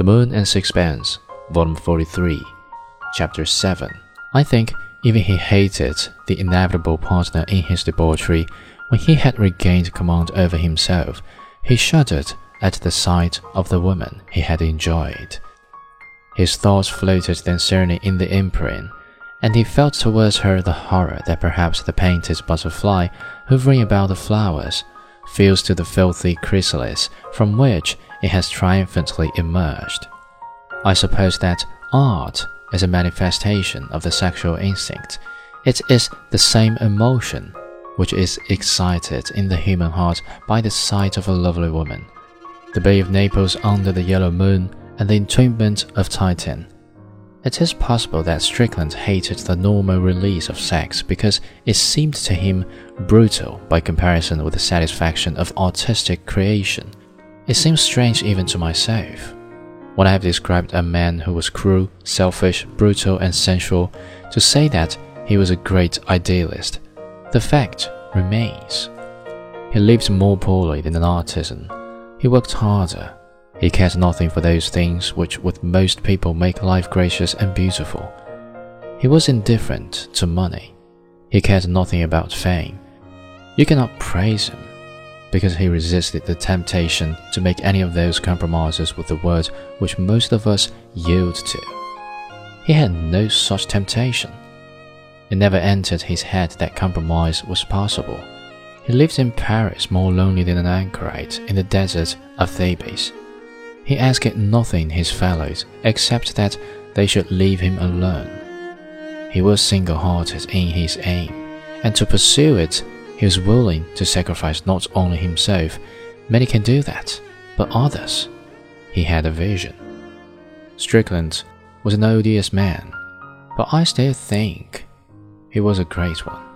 The Moon and Sixpence, Volume 43, Chapter 7. I think even he hated the inevitable partner in his debauchery. When he had regained command over himself, he shuddered at the sight of the woman he had enjoyed. His thoughts floated then certainly in the empyrean, and he felt towards her the horror that perhaps the painted butterfly hovering about the flowers feels to the filthy chrysalis from which it has triumphantly emerged. I suppose that art is a manifestation of the sexual instinct. It is the same emotion which is excited in the human heart by the sight of a lovely woman. The Bay of Naples under the yellow moon and the entombment of Titian. It is possible that Strickland hated the normal release of sex because it seemed to him brutal by comparison with the satisfaction of artistic creation. It seems strange even to myself. When I have described a man who was cruel, selfish, brutal, and sensual, to say that he was a great idealist, the fact remains. He lived more poorly than an artisan. He worked harder. He cared nothing for those things which with most people make life gracious and beautiful. He was indifferent to money. He cared nothing about fame. You cannot praise him because he resisted the temptation to make any of those compromises with the world which most of us yield to. He had no such temptation. It never entered his head that compromise was possible. He lived in Paris more lonely than an anchorite in the desert of Thebes. He asked nothing his fellows except that they should leave him alone. He was single hearted in his aim, and to pursue it he was willing to sacrifice not only himself, many can do that, but others. He had a vision. Strickland was an odious man, but I still think he was a great one.